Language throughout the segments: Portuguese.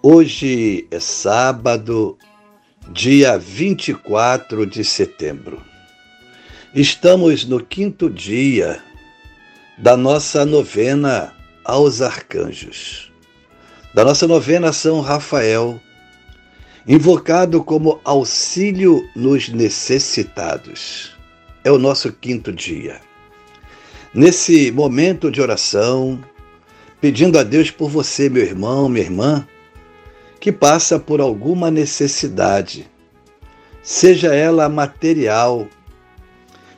Hoje é sábado, dia 24 de setembro. Estamos no quinto dia da nossa novena aos arcanjos, da nossa novena São Rafael, invocado como auxílio nos necessitados. É o nosso quinto dia. Nesse momento de oração, pedindo a Deus por você, meu irmão, minha irmã, que passa por alguma necessidade, seja ela material,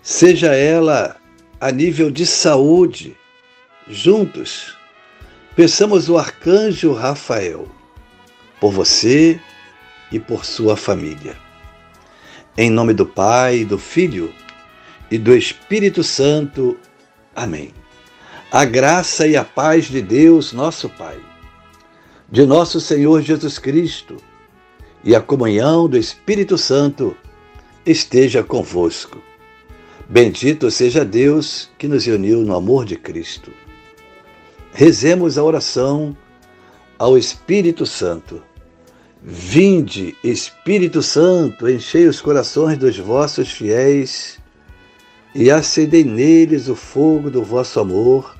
seja ela a nível de saúde, juntos, peçamos o arcanjo Rafael por você e por sua família. Em nome do Pai, do Filho e do Espírito Santo. Amém. A graça e a paz de Deus, nosso Pai de nosso Senhor Jesus Cristo e a comunhão do Espírito Santo esteja convosco. Bendito seja Deus que nos uniu no amor de Cristo. Rezemos a oração ao Espírito Santo. Vinde, Espírito Santo, enchei os corações dos vossos fiéis e acendei neles o fogo do vosso amor.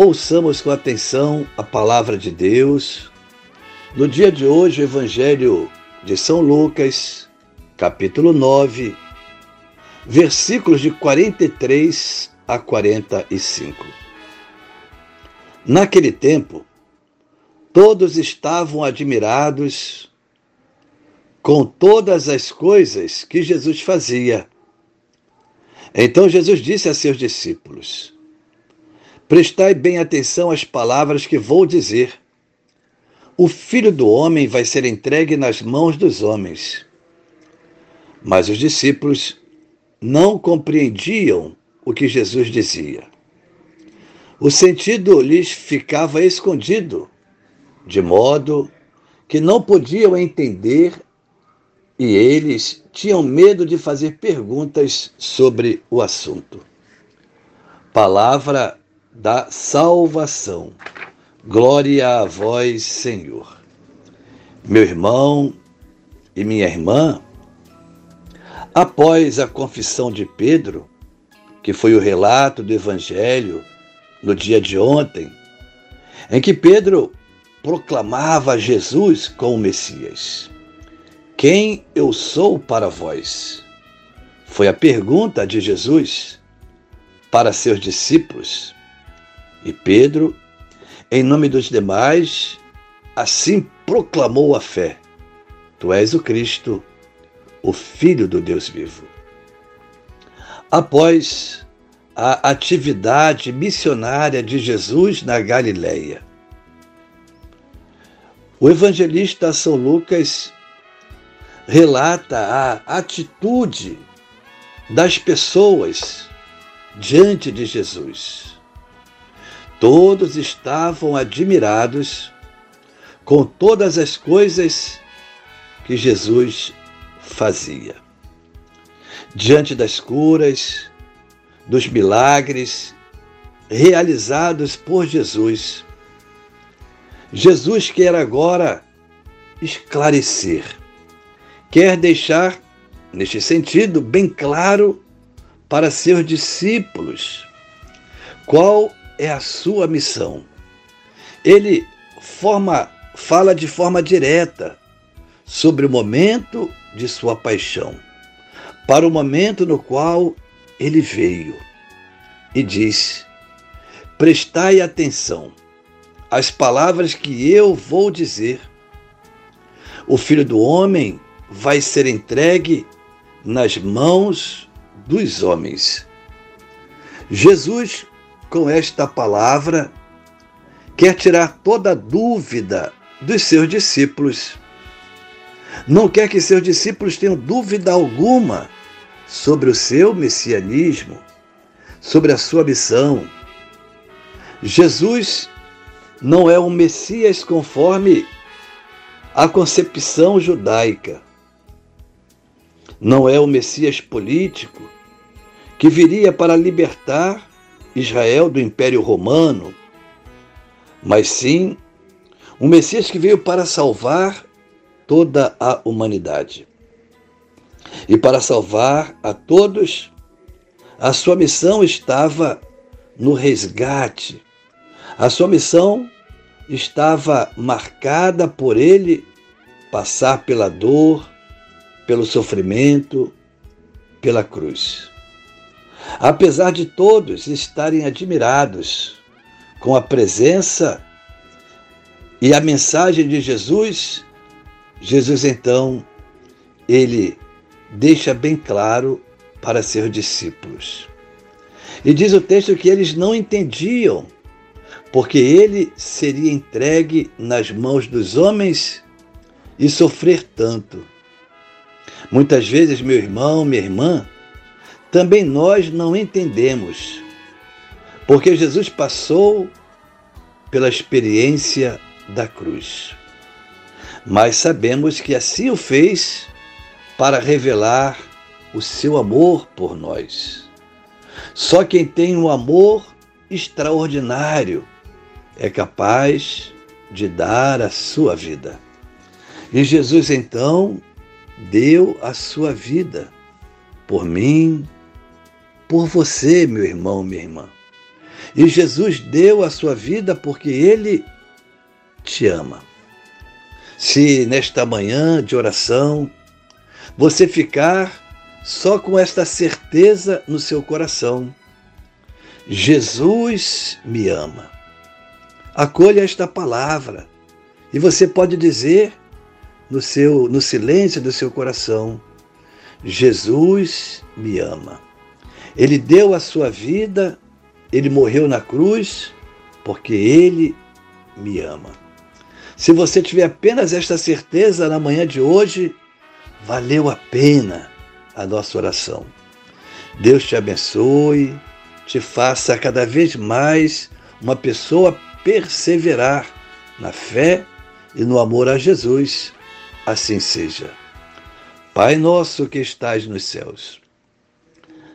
Ouçamos com atenção a palavra de Deus. No dia de hoje, o Evangelho de São Lucas, capítulo 9, versículos de 43 a 45. Naquele tempo, todos estavam admirados com todas as coisas que Jesus fazia. Então Jesus disse a seus discípulos: Prestai bem atenção às palavras que vou dizer. O filho do homem vai ser entregue nas mãos dos homens. Mas os discípulos não compreendiam o que Jesus dizia. O sentido lhes ficava escondido, de modo que não podiam entender e eles tinham medo de fazer perguntas sobre o assunto. Palavra da salvação. Glória a vós, Senhor. Meu irmão e minha irmã, após a confissão de Pedro, que foi o relato do Evangelho no dia de ontem, em que Pedro proclamava Jesus como Messias. Quem eu sou para vós? Foi a pergunta de Jesus para seus discípulos. E Pedro, em nome dos demais, assim proclamou a fé: Tu és o Cristo, o Filho do Deus vivo. Após a atividade missionária de Jesus na Galileia, o evangelista São Lucas relata a atitude das pessoas diante de Jesus. Todos estavam admirados com todas as coisas que Jesus fazia. Diante das curas, dos milagres realizados por Jesus, Jesus quer agora esclarecer, quer deixar, neste sentido, bem claro para seus discípulos qual é a sua missão. Ele forma, fala de forma direta sobre o momento de sua paixão, para o momento no qual ele veio, e disse: Prestai atenção às palavras que eu vou dizer. O filho do homem vai ser entregue nas mãos dos homens. Jesus, com esta palavra, quer tirar toda dúvida dos seus discípulos. Não quer que seus discípulos tenham dúvida alguma sobre o seu messianismo, sobre a sua missão. Jesus não é um Messias conforme a concepção judaica. Não é o Messias político que viria para libertar Israel do Império Romano, mas sim um Messias que veio para salvar toda a humanidade. E para salvar a todos, a sua missão estava no resgate. A sua missão estava marcada por ele passar pela dor, pelo sofrimento, pela cruz. Apesar de todos estarem admirados com a presença e a mensagem de Jesus, Jesus então, ele deixa bem claro para seus discípulos. E diz o texto que eles não entendiam, porque ele seria entregue nas mãos dos homens e sofrer tanto. Muitas vezes, meu irmão, minha irmã, também nós não entendemos, porque Jesus passou pela experiência da cruz. Mas sabemos que assim o fez para revelar o seu amor por nós. Só quem tem um amor extraordinário é capaz de dar a sua vida. E Jesus então deu a sua vida por mim, por você, meu irmão, minha irmã. E Jesus deu a sua vida porque ele te ama. Se nesta manhã de oração você ficar só com esta certeza no seu coração, Jesus me ama. Acolha esta palavra e você pode dizer no seu no silêncio do seu coração: Jesus me ama. Ele deu a sua vida, ele morreu na cruz, porque ele me ama. Se você tiver apenas esta certeza na manhã de hoje, valeu a pena a nossa oração. Deus te abençoe, te faça cada vez mais uma pessoa perseverar na fé e no amor a Jesus. Assim seja. Pai nosso que estais nos céus,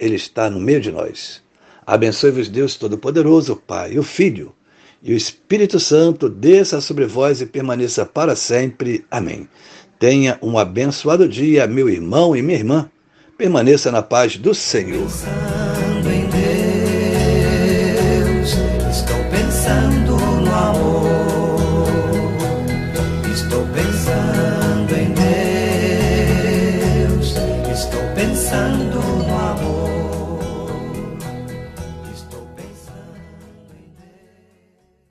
ele está no meio de nós. Abençoe-vos Deus Todo-Poderoso, Pai, o Filho e o Espírito Santo, desça sobre vós e permaneça para sempre. Amém. Tenha um abençoado dia, meu irmão e minha irmã. Permaneça na paz do Senhor.